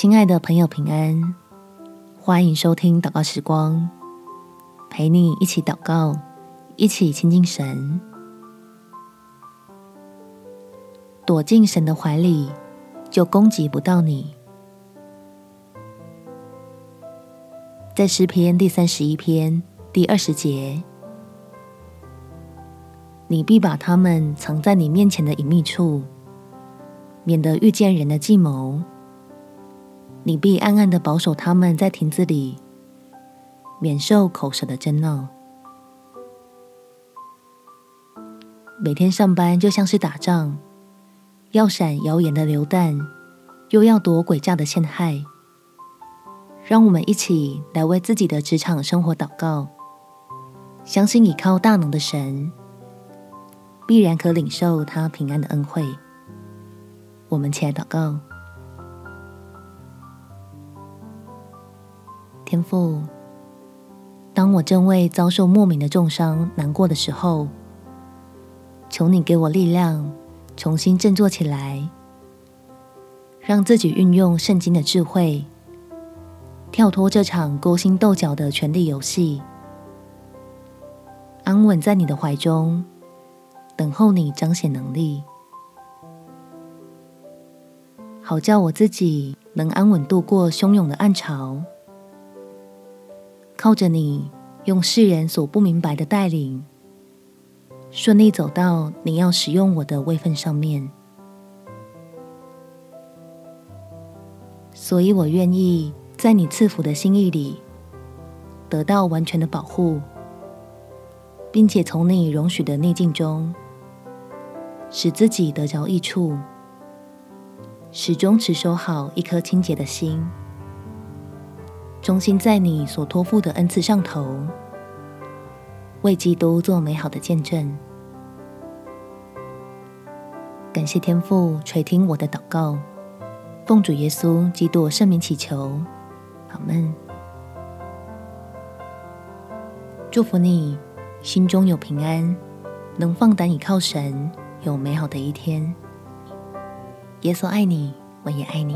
亲爱的朋友，平安！欢迎收听祷告时光，陪你一起祷告，一起亲近神，躲进神的怀里，就攻击不到你。在诗篇第三十一篇第二十节，你必把他们藏在你面前的隐秘处，免得遇见人的计谋。你必暗暗的保守他们在亭子里，免受口舌的争闹。每天上班就像是打仗，要闪谣言的流弹，又要躲诡诈的陷害。让我们一起来为自己的职场生活祷告，相信倚靠大能的神，必然可领受他平安的恩惠。我们起来祷告。天父，当我正为遭受莫名的重伤难过的时候，求你给我力量，重新振作起来，让自己运用圣经的智慧，跳脱这场勾心斗角的权力游戏，安稳在你的怀中，等候你彰显能力，好叫我自己能安稳度过汹涌的暗潮。靠着你，用世人所不明白的带领，顺利走到你要使用我的位分上面。所以我愿意在你赐福的心意里，得到完全的保护，并且从你容许的逆境中，使自己得着益处，始终持守好一颗清洁的心。忠心在你所托付的恩赐上头，为基督做美好的见证。感谢天父垂听我的祷告，奉主耶稣基督圣名祈求，阿门。祝福你，心中有平安，能放胆倚靠神，有美好的一天。耶稣爱你，我也爱你。